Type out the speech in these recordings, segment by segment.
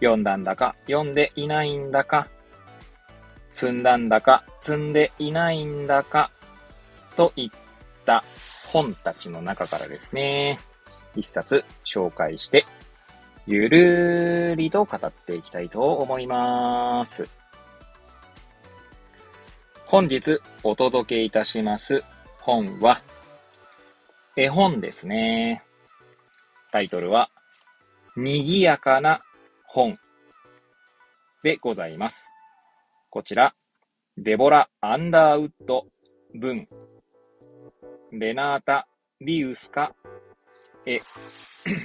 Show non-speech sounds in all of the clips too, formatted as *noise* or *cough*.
読んだんだか、読んでいないんだか、積んだんだか、積んでいないんだか、といった本たちの中からですね、一冊紹介して、ゆるーりと語っていきたいと思います。本日お届けいたします本は、絵本ですね。タイトルは、にぎやかな本。でございます。こちら、デボラ・アンダーウッド文、レナータ・リウスカ、え、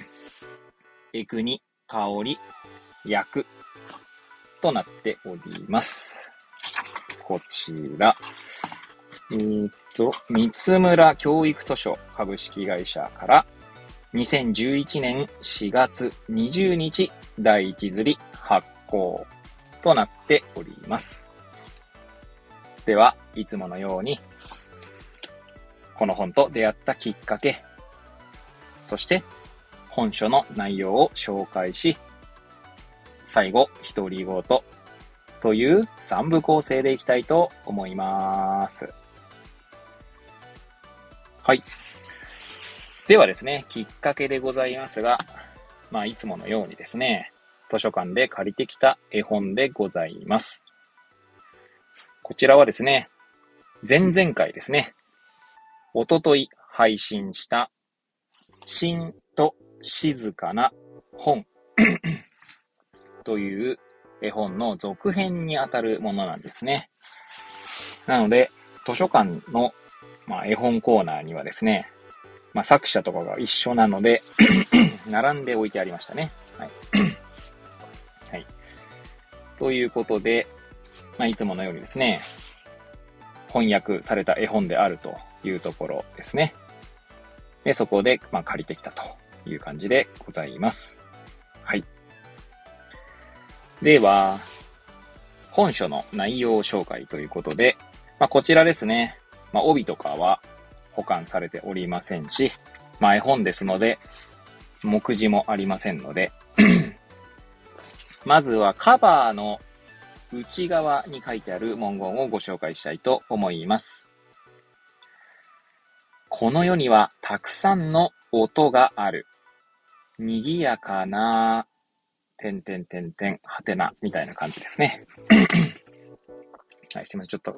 *clears throat* エクニ、香り、役。となっております。こちら、えー、っと、三村教育図書株式会社から2011年4月20日第一釣り発行となっております。では、いつものように、この本と出会ったきっかけ、そして本書の内容を紹介し、最後、独り言という3部構成でいきたいと思います。はい。ではですね、きっかけでございますが、まあ、いつものようにですね、図書館で借りてきた絵本でございます。こちらはですね、前々回ですね、おととい配信した、しんと静かな本 *coughs* という絵本の続編にあたるものなんですね。なので、図書館の、まあ、絵本コーナーにはですね、まあ、作者とかが一緒なので *clears throat* 並んで置いてありましたね。はい。*clears throat* はい。ということで、まあ、いつものようにですね、翻訳された絵本であるというところですね。で、そこで、まあ、借りてきたという感じでございます。はい。では、本書の内容紹介ということで、まあ、こちらですね。まあ、帯とかは保管されておりませんし、まあ、絵本ですので、目次もありませんので *clears throat* まずはカバーの内側に書いてある文言をご紹介したいと思います。この世にはたくさんの音がある。賑やかな、てんてんてんてん、はてな、みたいな感じですね。*clears throat* はい、すいません。ちょっと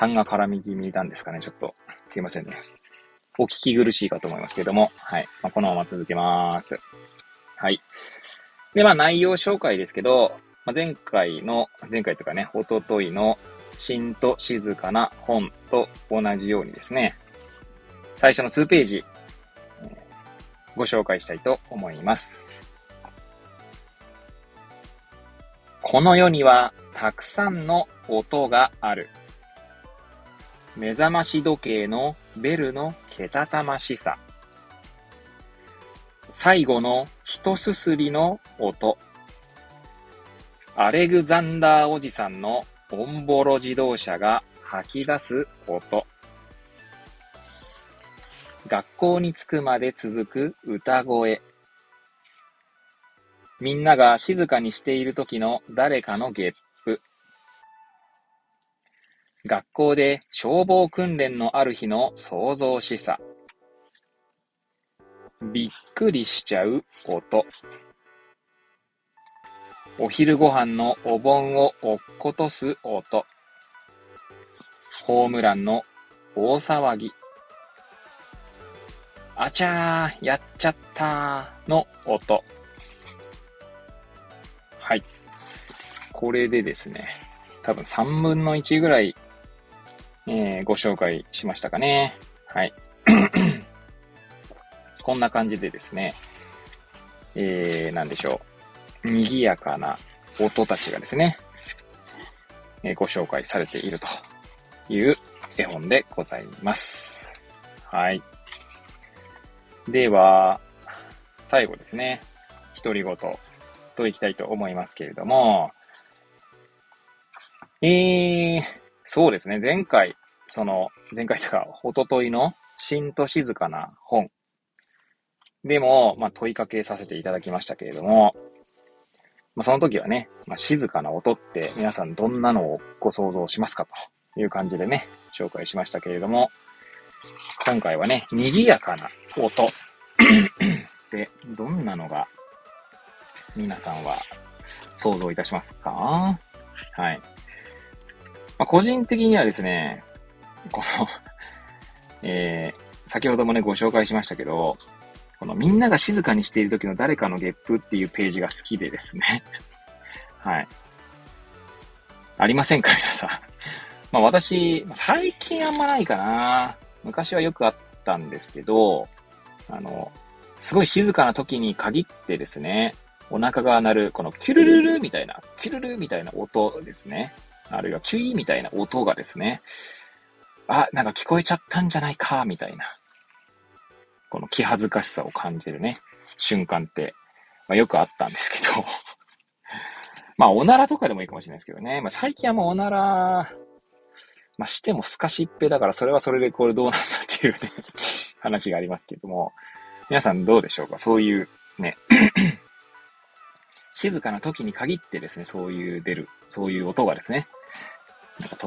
痰が絡み気味なんですかね。ちょっと、すいませんね。お聞き苦しいかと思いますけども、はい。まあ、このまま続けます。はい。で、まあ、内容紹介ですけど、まあ、前回の、前回というかね、おとといの、しんと静かな本と同じようにですね、最初の数ページ、ご紹介したいと思います。この世にはたくさんの音がある。目覚まし時計のベルのけたたましさ。最後の一すすりの音。アレグザンダーおじさんのボンボロ自動車が吐き出す音。学校に着くまで続く歌声。みんなが静かにしている時の誰かのゲップ学校で消防訓練のある日の想像しさ。びっくりしちゃう音。お昼ご飯のお盆を落っことす音。ホームランの大騒ぎ。あちゃー、やっちゃったーの音。はい。これでですね、多分3分の1ぐらいえー、ご紹介しましたかね。はい。*coughs* こんな感じでですね、えー、なんでしょう。賑やかな音たちがですね、えご紹介されているという絵本でございます。はい。では、最後ですね、独り言といきたいと思いますけれども、えー、そうですね、前回、その、前回とか、おとといの、しんと静かな本。でも、まあ、問いかけさせていただきましたけれども、まあ、その時はね、まあ、静かな音って皆さんどんなのをご想像しますか？という感じでね、紹介しましたけれども、今回はね、賑やかな音で、どんなのが皆さんは想像いたしますか？はい。まあ、個人的にはですね、この *laughs* えー、先ほどもね、ご紹介しましたけど、このみんなが静かにしている時の誰かのゲップっていうページが好きでですね。*laughs* はい。ありませんか皆さん。*laughs* まあ私、最近あんまないかな。昔はよくあったんですけど、あの、すごい静かな時に限ってですね、お腹が鳴る、このキュルルルみたいな、キュルルみたいな音ですね。あるいはキュイみたいな音がですね、あ、なんか聞こえちゃったんじゃないか、みたいな。この気恥ずかしさを感じるね、瞬間って、まあ、よくあったんですけど。*laughs* まあ、おならとかでもいいかもしれないですけどね。まあ、最近はもうおなら、まあ、してもすかしっぺだから、それはそれでこれどうなんだっていうね *laughs* 話がありますけども、皆さんどうでしょうか？そういうね。*clears throat* 静かな時に限ってですね、そういう出る、そういう音がですね、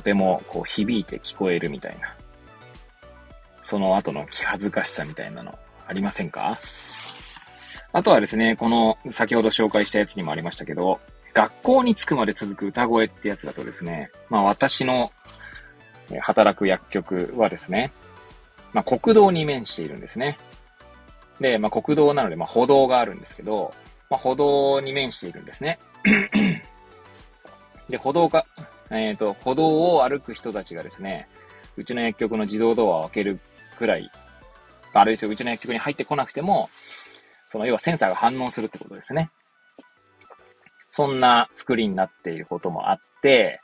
てもこう響いて聞こえるみたいな、その後の気恥ずかしさみたいなのありませんか？あとはですね、この先ほど紹介したやつにもありましたけど、学校に着くまで続く歌声ってやつだとですね、まあ私の働く薬局はですね、まあ国道に面しているんですね。で、まあ国道なので、まあ歩道があるんですけど、まあ歩道に面しているんですね。*clears throat* で、歩道が、えっ、ー、と、歩道を歩く人たちがですね、うちの薬局の自動ドアを開けるくらい、あれですよ、うちの薬局に入ってこなくても、その要はセンサーが反応するってことですね。そんな作りになっていることもあって、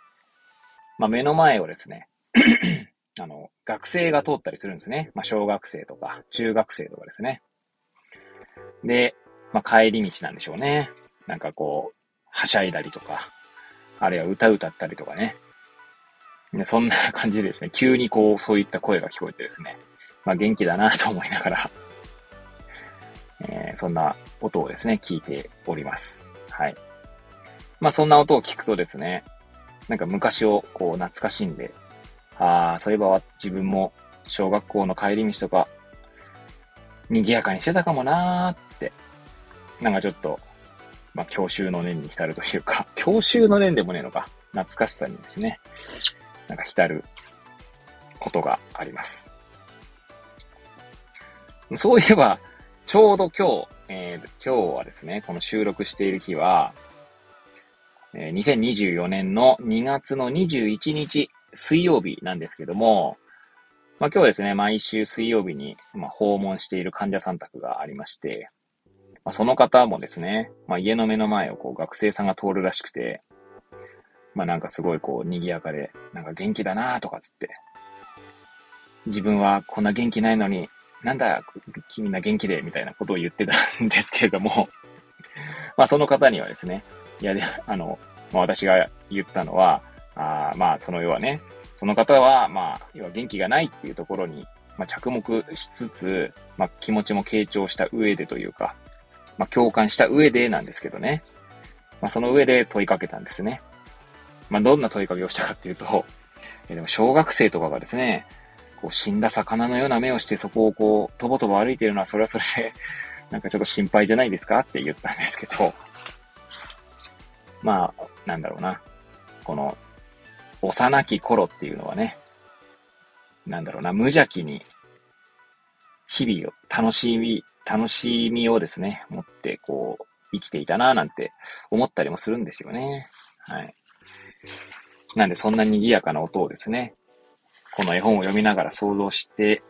まあ、目の前をですね、*clears throat* あの、学生が通ったりするんですね。まあ、小学生とか、中学生とかですね。で、まあ、帰り道なんでしょうね。なんかこう、はしゃいだりとか、あるいは歌歌ったりとかね。そんな感じでですね、急にこう、そういった声が聞こえてですね、まあ元気だなと思いながらえー、そんな音をですね、聞いております。はい。まあそんな音を聞くとですね、なんか昔をこう懐かしんで、ああ、そういえば自分も小学校の帰り道とか、賑やかにしてたかもなーって、なんかちょっと、まあ、教習の念に浸るというか、*laughs* 教習の念でもねえのか、懐かしさにですね、なんか浸ることがあります。そういえば、ちょうど今日、えー、今日はですね、この収録している日は、えー、2024年の2月の21日水曜日なんですけども、まあ今日ですね、毎週水曜日に、まあ、訪問している患者さん宅がありまして、まあ、その方もですね、まあ家の目の前をこう学生さんが通るらしくて、まあなんかすごいこう賑やかで、なんか元気だなとかつって、自分はこんな元気ないのに、なんだ、君な元気で、みたいなことを言ってたんですけれども *laughs* まあその方にはですね、いや、あの、まあ私が言ったのは、あまあその要はね、その方は、まあ、要は元気がないっていうところに、まあ着目しつつ、まあ気持ちも傾聴した上でというか、まあ共感した上でなんですけどね。まあその上で問いかけたんですね。まあ、どんな問いかけをしたかっていうと、えでも小学生とかがですね、こう死んだ魚のような目をしてそこをこう、とぼとぼ歩いているのはそれはそれで *laughs* なんかちょっと心配じゃないですか？って言ったんですけど、まあ、なんだろうな。この、幼き頃っていうのはね、なんだろうな、無邪気に、日々を楽しみ、楽しみをですね、持って、こう、生きていたななんて思ったりもするんですよね。はい。なんでそんな賑やかな音をですね、この絵本を読みながら想像して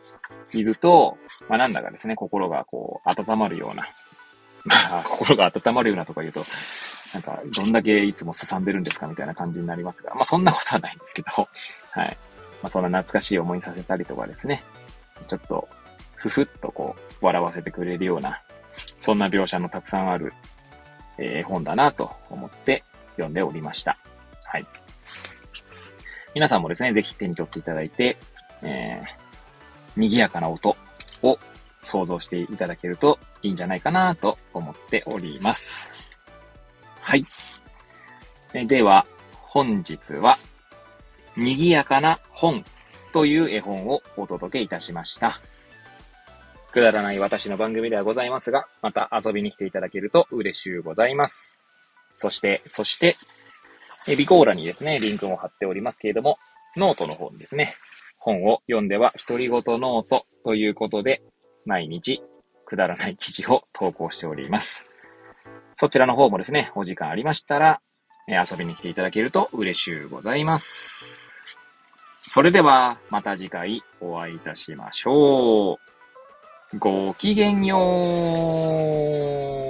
いると、まあなんだかですね、心がこう温まるような、*laughs* まあ心が温まるようなとか言うと、なんか、どんだけいつもすさんでるんですかみたいな感じになりますが、まあそんなことはないんですけど、はい。まあそんな懐かしい思いさせたりとかですね、ちょっと、ふふっとこう、笑わせてくれるような、そんな描写のたくさんある、えー、本だなと思って読んでおりました。はい。皆さんもですね、ぜひ手に取っていただいて、えー、賑やかな音を想像していただけるといいんじゃないかなと思っております。はい。では、本日は、賑やかな本という絵本をお届けいたしました。くだらない私の番組ではございますが、また遊びに来ていただけると嬉しゅうございます。そして、そして、えビコーラにですね、リンクも貼っておりますけれども、ノートの方にですね、本を読んでは独り言ノートということで、毎日くだらない記事を投稿しております。そちらの方もですね、お時間ありましたら、え遊びに来ていただけると嬉しゅうございます。それでは、また次回お会いいたしましょう。ごきげんよう。